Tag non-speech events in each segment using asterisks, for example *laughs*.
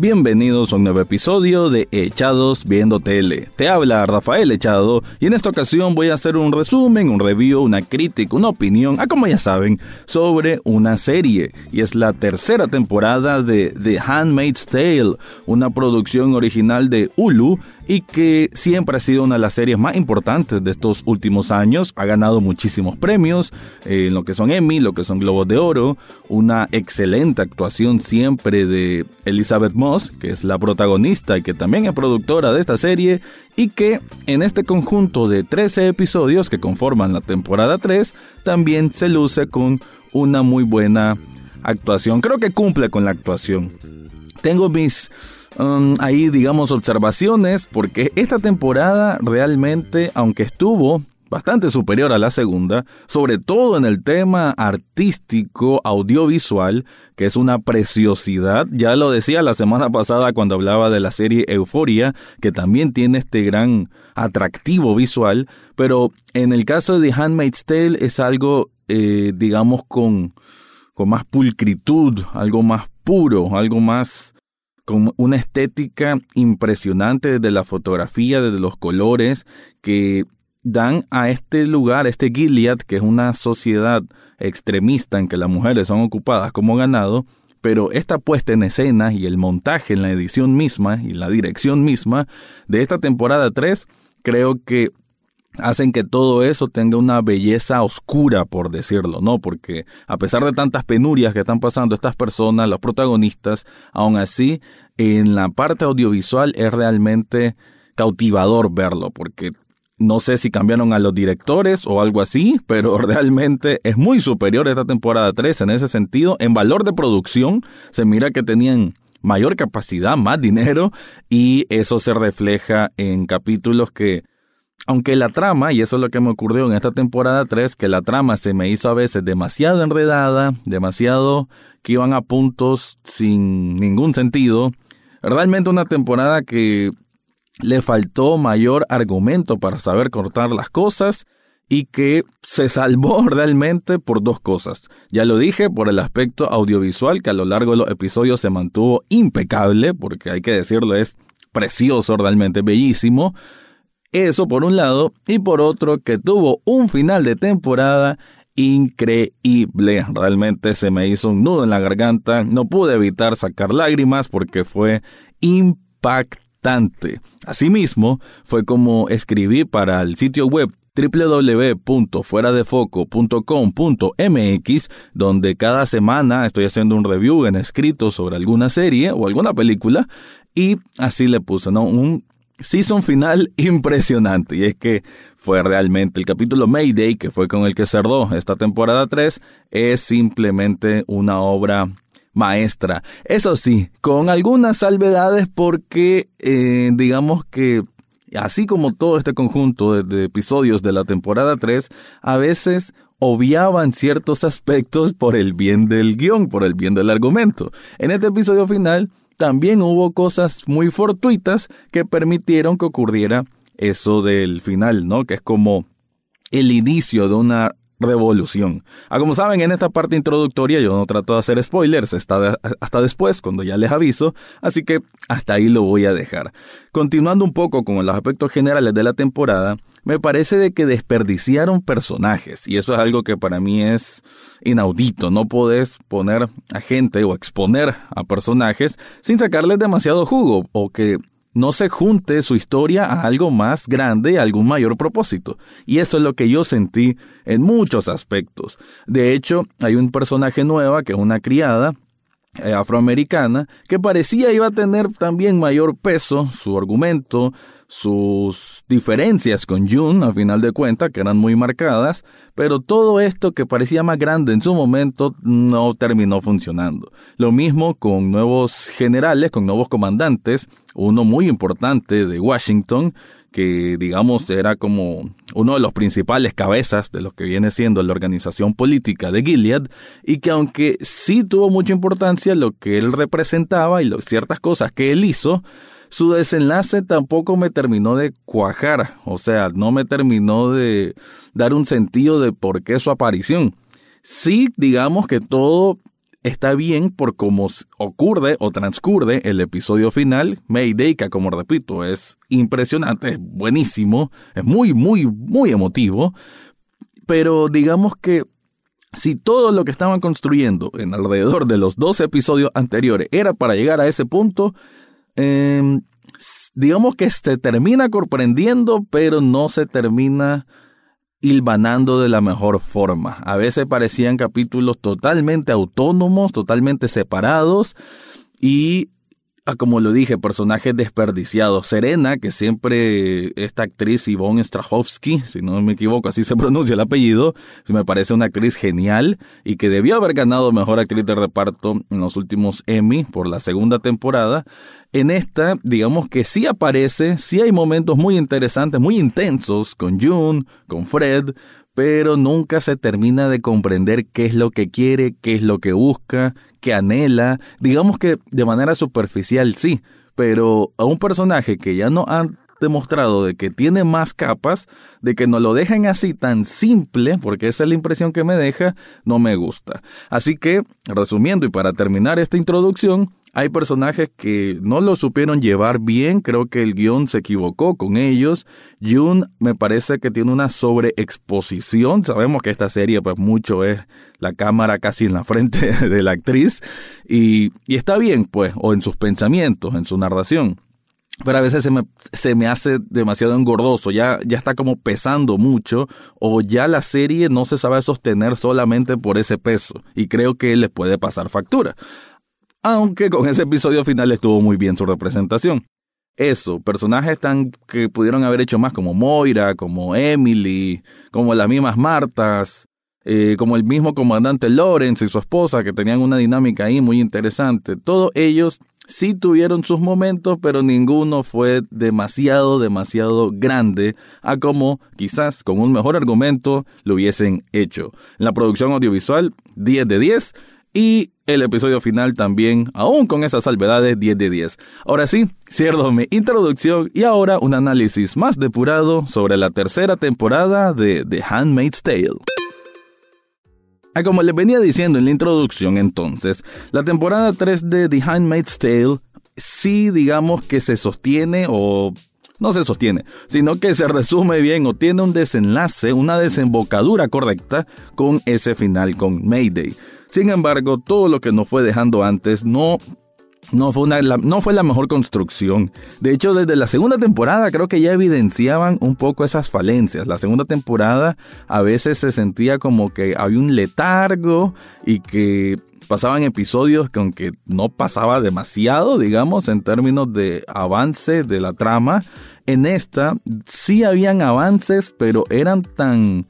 Bienvenidos a un nuevo episodio de Echados Viendo Tele. Te habla Rafael Echado y en esta ocasión voy a hacer un resumen, un review, una crítica, una opinión, a como ya saben, sobre una serie. Y es la tercera temporada de The Handmaid's Tale, una producción original de Hulu y que siempre ha sido una de las series más importantes de estos últimos años. Ha ganado muchísimos premios eh, en lo que son Emmy, lo que son Globos de Oro, una excelente actuación siempre de Elizabeth Moss, que es la protagonista y que también es productora de esta serie, y que en este conjunto de 13 episodios que conforman la temporada 3, también se luce con una muy buena actuación. Creo que cumple con la actuación. Tengo mis um, ahí, digamos, observaciones, porque esta temporada realmente, aunque estuvo bastante superior a la segunda, sobre todo en el tema artístico, audiovisual, que es una preciosidad. Ya lo decía la semana pasada cuando hablaba de la serie Euforia, que también tiene este gran atractivo visual, pero en el caso de The Handmaid's Tale es algo, eh, digamos, con, con más pulcritud, algo más puro, algo más con una estética impresionante desde la fotografía, desde los colores, que dan a este lugar, este Gilead, que es una sociedad extremista en que las mujeres son ocupadas como ganado, pero esta puesta en escena y el montaje en la edición misma y la dirección misma de esta temporada 3, creo que hacen que todo eso tenga una belleza oscura, por decirlo, ¿no? Porque a pesar de tantas penurias que están pasando estas personas, los protagonistas, aún así, en la parte audiovisual es realmente cautivador verlo, porque no sé si cambiaron a los directores o algo así, *laughs* pero realmente es muy superior esta temporada 3 en ese sentido. En valor de producción, se mira que tenían mayor capacidad, más dinero, y eso se refleja en capítulos que aunque la trama, y eso es lo que me ocurrió en esta temporada 3, que la trama se me hizo a veces demasiado enredada, demasiado que iban a puntos sin ningún sentido, realmente una temporada que le faltó mayor argumento para saber cortar las cosas y que se salvó *laughs* realmente por dos cosas. Ya lo dije, por el aspecto audiovisual que a lo largo de los episodios se mantuvo impecable, porque hay que decirlo, es precioso, realmente bellísimo. Eso por un lado, y por otro que tuvo un final de temporada increíble. Realmente se me hizo un nudo en la garganta, no pude evitar sacar lágrimas porque fue impactante. Asimismo, fue como escribí para el sitio web www.fueradefoco.com.mx, donde cada semana estoy haciendo un review en escrito sobre alguna serie o alguna película, y así le puse, ¿no? Un season final *laughs* impresionante. Y es que fue realmente el capítulo Mayday, que fue con el que cerró esta temporada 3, es simplemente una obra maestra. Eso sí, con algunas salvedades porque eh, digamos que así como todo este conjunto de, de episodios de la temporada 3, a veces obviaban ciertos aspectos por el bien del guion, por el bien del argumento. En este episodio final también hubo cosas muy fortuitas que permitieron que ocurriera eso del final, ¿no? Que es como el inicio de una revolución. Ah, como saben, en esta parte introductoria yo no trato de hacer spoilers hasta, hasta después, cuando ya les aviso, así que hasta ahí lo voy a dejar. Continuando un poco con los aspectos generales de la temporada, me parece de que desperdiciaron personajes y eso es algo que para mí es inaudito. No podés poner a gente o exponer a personajes sin sacarles demasiado jugo o que no se junte su historia a algo más grande, a algún mayor propósito. Y eso es lo que yo sentí en muchos aspectos. De hecho, hay un personaje nueva que es una criada eh, afroamericana que parecía iba a tener también mayor peso, su argumento, sus diferencias con June, a final de cuentas, que eran muy marcadas, pero todo esto que parecía más grande en su momento no terminó funcionando. Lo mismo con nuevos generales, con nuevos comandantes, uno muy importante de Washington, que digamos era como uno de los principales cabezas de lo que viene siendo la organización política de Gilead y que aunque sí tuvo mucha importancia lo que él representaba y lo, ciertas cosas que él hizo, su desenlace tampoco me terminó de cuajar, o sea, no me terminó de dar un sentido de por qué su aparición. Sí, digamos que todo está bien por cómo ocurre o transcurre el episodio final, Mayday, que como repito es impresionante, es buenísimo, es muy, muy, muy emotivo, pero digamos que si todo lo que estaban construyendo en alrededor de los dos episodios anteriores era para llegar a ese punto, em, digamos que se termina comprendiendo, pero no se termina hilvanando de la mejor forma. A veces parecían capítulos totalmente autónomos, totalmente separados y Ah, como lo dije, personajes desperdiciados. Serena, que siempre esta actriz Yvonne Strahovski, si no me equivoco, así se *laughs* pronuncia el apellido, me parece una actriz genial y que debió haber ganado Mejor Actriz de Reparto en los últimos Emmy por la segunda temporada. En esta, digamos que sí aparece, sí hay momentos muy interesantes, muy intensos con June, con Fred, pero nunca se termina de comprender qué es lo que quiere, qué es lo que busca, qué anhela. Digamos que de manera superficial sí, pero a un personaje que ya no han demostrado de que tiene más capas, de que no lo dejen así tan simple, porque esa es la impresión que me deja, no me gusta. Así que, resumiendo y para terminar esta introducción, hay personajes que no lo supieron llevar bien, creo que el guion se equivocó con ellos. Jun me parece que tiene una sobreexposición, sabemos que esta serie pues mucho es la cámara casi en la frente *laughs* de la actriz. Y, y está bien pues, o en sus pensamientos, en su narración. Pero a veces se me, se me hace demasiado engordoso, ya, ya está como pesando mucho, o ya la serie no se sabe sostener solamente por ese peso, y creo que le puede pasar factura aunque con ese episodio final estuvo muy bien su representación. Eso, personajes tan que pudieron haber hecho más como Moira, como Emily, como las mismas Martas, eh, como el mismo comandante Lawrence y su esposa, que tenían una dinámica ahí muy interesante. Todos ellos sí tuvieron sus momentos, pero ninguno fue demasiado, demasiado grande a como quizás con un mejor argumento lo hubiesen hecho. En la producción audiovisual, 10 de 10. Y el episodio final también, aún con esas salvedades, 10 de 10. Ahora sí, cierro mi introducción y ahora un análisis más depurado sobre la tercera temporada de The Handmaid's Tale. Ah, como les venía diciendo en la introducción entonces, la temporada 3 de The Handmaid's Tale sí digamos que se sostiene o no se sostiene, sino que se resume bien o tiene un desenlace, una desembocadura correcta con ese final con Mayday. Sin embargo, todo lo que nos fue dejando antes no no fue, una, la, no fue la mejor construcción. De hecho, desde la segunda temporada creo que ya evidenciaban un poco esas falencias. La segunda temporada a veces se sentía como que había un letargo y que pasaban episodios que aunque no pasaba demasiado, digamos, en términos de avance de la trama, en esta sí habían avances, pero eran tan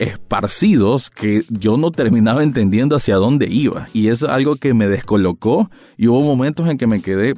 esparcidos que yo no terminaba entendiendo hacia dónde iba. Y es algo que me descolocó y hubo momentos en que me quedé,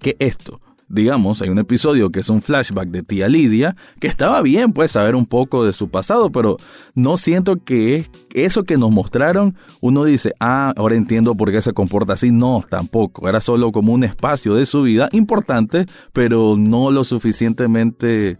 ¿qué esto? Digamos, hay un episodio que es un flashback de tía Lidia, que estaba bien pues saber un poco de su pasado, pero no siento que eso que nos mostraron, uno dice, ah, ahora entiendo por qué se comporta así. No, tampoco, era solo como un espacio de su vida importante, pero no lo suficientemente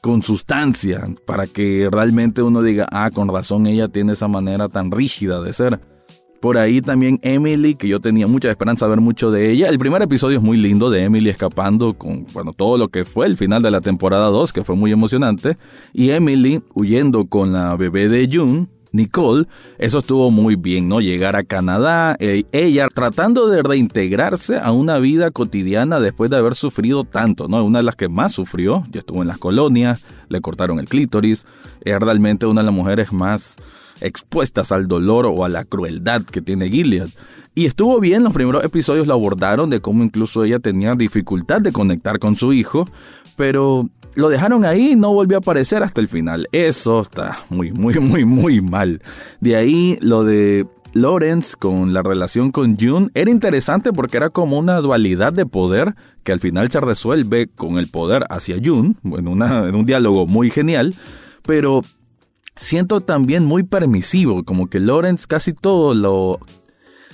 con sustancia para que realmente uno diga, ah, con razón ella tiene esa manera tan rígida de ser. Por ahí también Emily, que yo tenía mucha esperanza de ver mucho de ella. El primer episodio es muy lindo de Emily escapando con bueno, todo lo que fue el final de la temporada 2, que fue muy emocionante. Y Emily huyendo con la bebé de June, Nicole, eso estuvo muy bien, ¿no? Llegar a Canadá, eh, ella tratando de reintegrarse a una vida cotidiana después de haber sufrido tanto, ¿no? Una de las que más sufrió, ya estuvo en las colonias, le cortaron el clítoris, es realmente una de las mujeres más expuestas al dolor o a la crueldad que tiene Gilead. Y estuvo bien, los primeros episodios lo abordaron de cómo incluso ella tenía dificultad de conectar con su hijo, pero lo dejaron ahí y no volvió a aparecer hasta el final. Eso está muy, muy, muy, muy mal. De ahí lo de Lawrence con la relación con June era interesante porque era como una dualidad de poder que al final se resuelve con el poder hacia June, en, una, en un diálogo muy genial, pero siento también muy permisivo, como que Lawrence casi todo lo,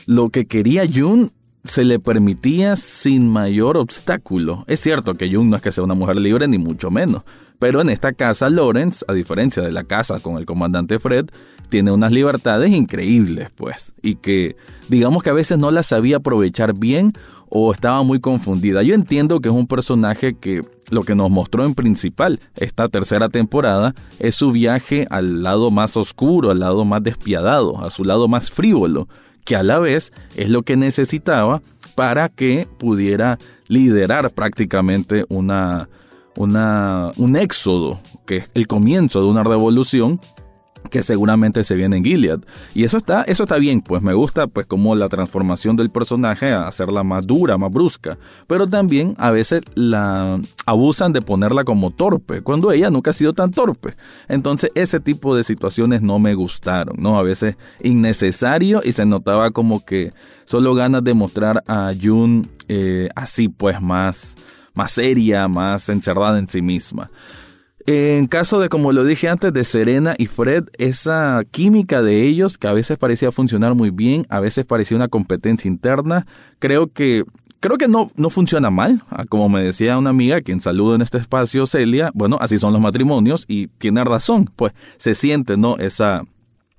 lo que quería June se le permitía sin mayor obstáculo. Es cierto que Jung no es que sea una mujer libre, ni mucho menos. Pero en esta casa, Lawrence, a diferencia de la casa con el comandante Fred, tiene unas libertades increíbles, pues. Y que, digamos que a veces no las sabía aprovechar bien o estaba muy confundida. Yo entiendo que es un personaje que lo que nos mostró en principal esta tercera temporada es su viaje al lado más oscuro, al lado más despiadado, a su lado más frívolo que a la vez es lo que necesitaba para que pudiera liderar prácticamente una, un éxodo, que es el comienzo de una revolución que seguramente se viene en Gilead. Y eso está, eso está bien, pues me gusta pues como la transformación del personaje a hacerla más dura, más brusca. Pero también a veces la abusan de ponerla como torpe, cuando ella nunca ha sido tan torpe. Entonces ese tipo de situaciones no me gustaron, ¿no? A veces innecesario y se notaba como que solo ganas de mostrar a June eh, así pues más, más seria, más encerrada en sí misma. En caso de, como lo dije antes, de Serena y Fred, esa química de ellos, que a veces parecía funcionar muy bien, a veces parecía una competencia interna, creo que creo que no, no funciona mal. Ah, como me decía una amiga, quien saludo en este espacio, Celia, bueno, así son los matrimonios y tiene razón, pues se siente, ¿no? Esa,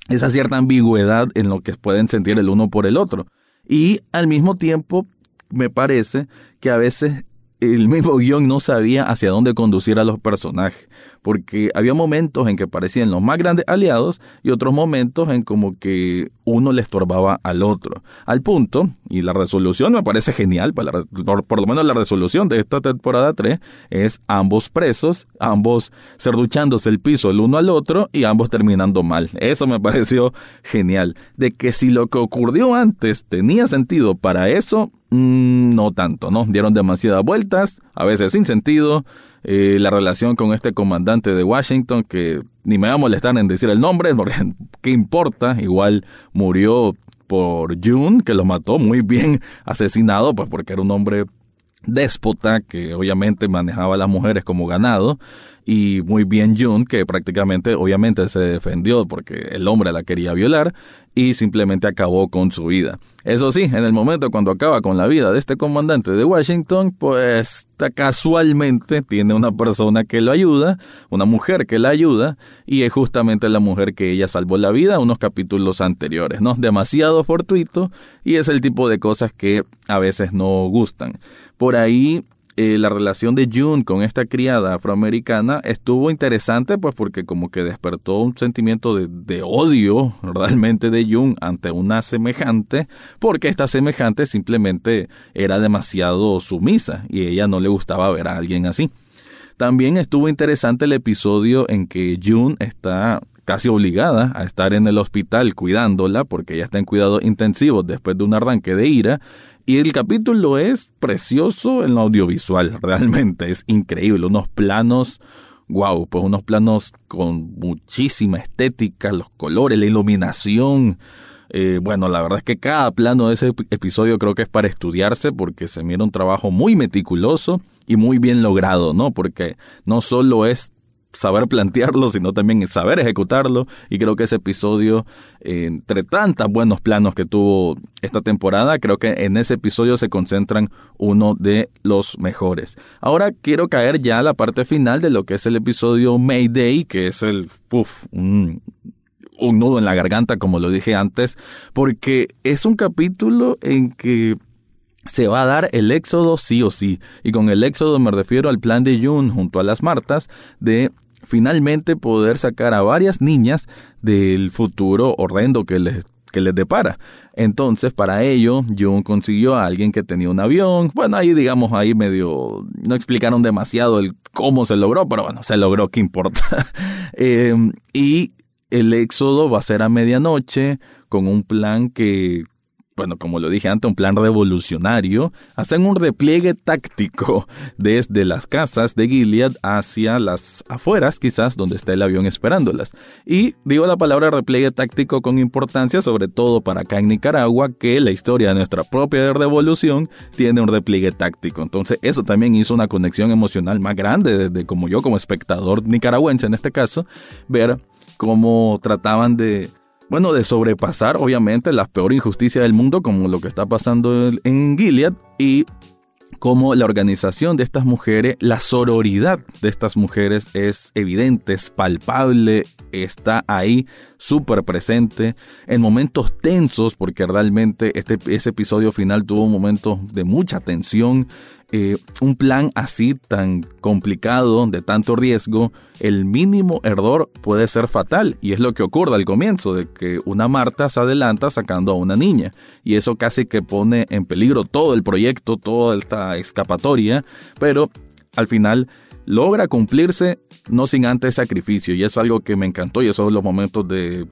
esa cierta ambigüedad en lo que pueden sentir el uno por el otro. Y al mismo tiempo, me parece que a veces el mismo guion no sabía hacia dónde conducir a los personajes, porque había momentos en que parecían los más grandes aliados y otros momentos en como que uno le estorbaba al otro. Al punto, y la resolución me parece genial, pues por, lo menos la resolución de esta temporada 3 es ambos presos, ambos cerduchándose el piso el uno al otro y ambos terminando mal. Eso me *laughs* pareció genial. De que si lo que ocurrió antes tenía sentido para eso, Mm, no tanto, ¿no? Dieron demasiadas vueltas, a veces sin sentido. Eh, la relación con este comandante de Washington, que ni me va a molestar en decir el nombre, porque *laughs* ¿qué importa? Igual murió por June, que lo mató muy bien *laughs* asesinado, pues porque era un hombre déspota que obviamente manejaba a las mujeres como ganado y muy bien June que prácticamente obviamente se defendió porque el hombre la quería violar y simplemente acabó con su vida. Eso sí, en el momento cuando acaba con la vida de este comandante de Washington, pues casualmente tiene una persona que lo ayuda, una mujer que la ayuda, y es justamente la mujer que ella salvó la vida unos capítulos anteriores, ¿no? Demasiado fortuito y es el tipo de cosas que a veces no gustan. Por ahí eh, la relación de June con esta criada afroamericana estuvo interesante, pues porque como que despertó un sentimiento de, odio *laughs* realmente de June ante una semejante, porque esta semejante simplemente era demasiado sumisa y ella no le gustaba ver a alguien así. También estuvo interesante el episodio en que June está casi obligada a estar en el hospital cuidándola porque ella está en cuidado intensivo después de un arranque de ira y el capítulo es precioso en lo audiovisual, *laughs* realmente es increíble, unos planos, wow, pues unos planos con muchísima estética, los colores, la iluminación. Eh, bueno, la verdad es que cada plano de ese episodio creo que es para estudiarse porque se mira un trabajo muy meticuloso y muy bien logrado, ¿no? Porque no solo es saber plantearlo, sino también saber ejecutarlo. Y creo que ese episodio, entre tantos buenos planos que tuvo esta temporada, creo que en ese episodio se concentran uno de los mejores. Ahora quiero caer ya a la parte final de lo que es el episodio Mayday, que es el, un, un nudo en la garganta, como lo dije antes, porque es un capítulo en que se va a dar el éxodo sí o sí. Y con el éxodo me refiero al plan de June junto a las Martas de finalmente poder sacar a varias niñas del futuro horrendo que les que les depara. Entonces, para ello, June consiguió a alguien que tenía un avión. Bueno, ahí digamos, ahí medio, no explicaron demasiado el cómo se logró, pero bueno, se logró, ¿qué importa? *laughs* Em, y el éxodo va a ser a medianoche con un plan que bueno, como lo dije antes, un plan revolucionario, hacen un repliegue táctico desde las casas de Gilead hacia las afueras, quizás, donde está el avión esperándolas. Y digo la palabra repliegue táctico con importancia, sobre todo para acá en Nicaragua, que la historia de nuestra propia revolución tiene un repliegue táctico. Entonces, eso también hizo una conexión emocional más grande, desde como yo, como espectador nicaragüense en este caso, ver cómo trataban de bueno, de sobrepasar obviamente la peor injusticia del mundo como lo que está pasando en Gilead y cómo la organización de estas mujeres, la sororidad de estas mujeres es evidente, es palpable, está ahí súper presente en momentos tensos, porque realmente este, ese episodio final tuvo momentos de mucha tensión. Eh, un plan así tan complicado, de tanto riesgo, el mínimo error puede ser fatal. Y es lo que ocurre al comienzo, de que una Marta se adelanta sacando a una niña. Y eso casi que pone en peligro todo el proyecto, toda esta escapatoria. Pero al final logra cumplirse no sin antes sacrificio. Y eso es algo que me encantó y esos son los momentos de,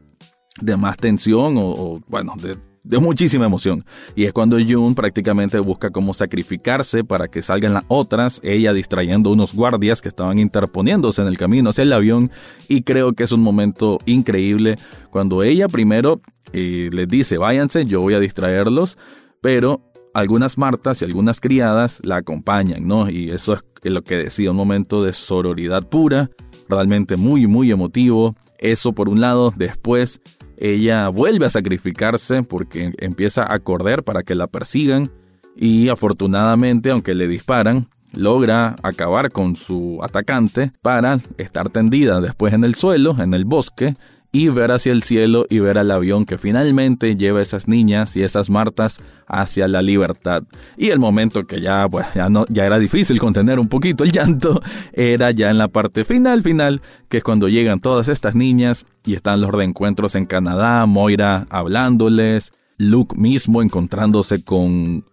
más tensión o, bueno, de, de, muchísima emoción. Y es cuando June prácticamente busca cómo sacrificarse para que salgan las otras, ella distrayendo unos guardias que estaban interponiéndose en el camino hacia el avión. Y creo que es un momento increíble cuando ella primero eh, les dice, váyanse, yo voy a distraerlos, pero algunas martas y algunas criadas la acompañan, ¿no? Y eso es lo que decía, un momento de sororidad pura, realmente muy, muy emotivo. Eso por un lado, después ella vuelve a sacrificarse porque empieza a correr para que la persigan y afortunadamente, aunque le disparan, logra acabar con su atacante para estar tendida después en el suelo, en el bosque, y ver hacia el cielo y ver al avión que finalmente lleva esas niñas y esas martas hacia la libertad. Y el momento que ya, ya, no, ya era difícil contener un poquito el llanto, *laughs* era ya en la parte final, final, que es cuando llegan todas estas niñas y están los reencuentros en Canadá, Moira hablándoles, Luke mismo encontrándose con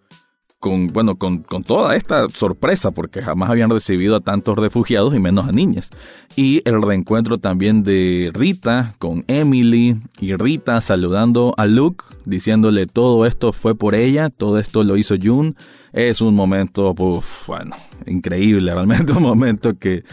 con, bueno, con, con, toda esta sorpresa, porque jamás habían recibido a tantos refugiados y menos a niñas. Y el reencuentro también de Rita con Emily y Rita saludando a Luke, diciéndole todo esto fue por ella, todo esto lo hizo June. Es un momento, bueno, increíble, realmente *laughs* un momento que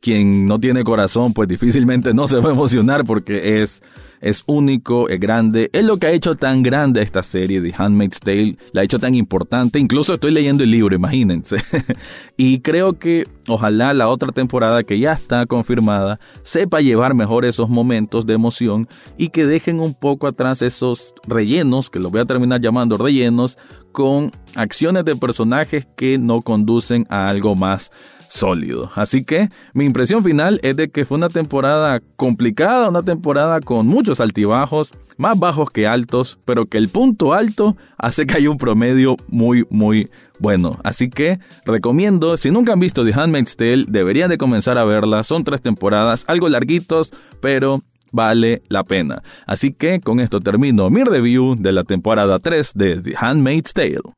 quien no tiene corazón, pues difícilmente no se va a emocionar porque es es único, es grande. Es lo que ha hecho tan grande esta serie de Handmaid's Tale, la ha hecho tan importante. Incluso estoy leyendo el libro, imagínense. *laughs* y creo que ojalá la otra temporada que ya está confirmada sepa llevar mejor esos momentos de emoción y que dejen un poco atrás esos rellenos, que los voy a terminar llamando rellenos, con acciones de personajes que no conducen a algo más sólido. Así que mi impresión final es de que fue una temporada complicada, una temporada con muchos altibajos, más bajos que altos, pero que el punto alto hace que haya un promedio muy, muy bueno. Así que recomiendo, si nunca han visto The Handmaid's Tale, deberían de comenzar a verla. Son tres temporadas, algo larguitos, pero vale la pena. Así que con esto termino mi review de la temporada 3 de The Handmaid's Tale.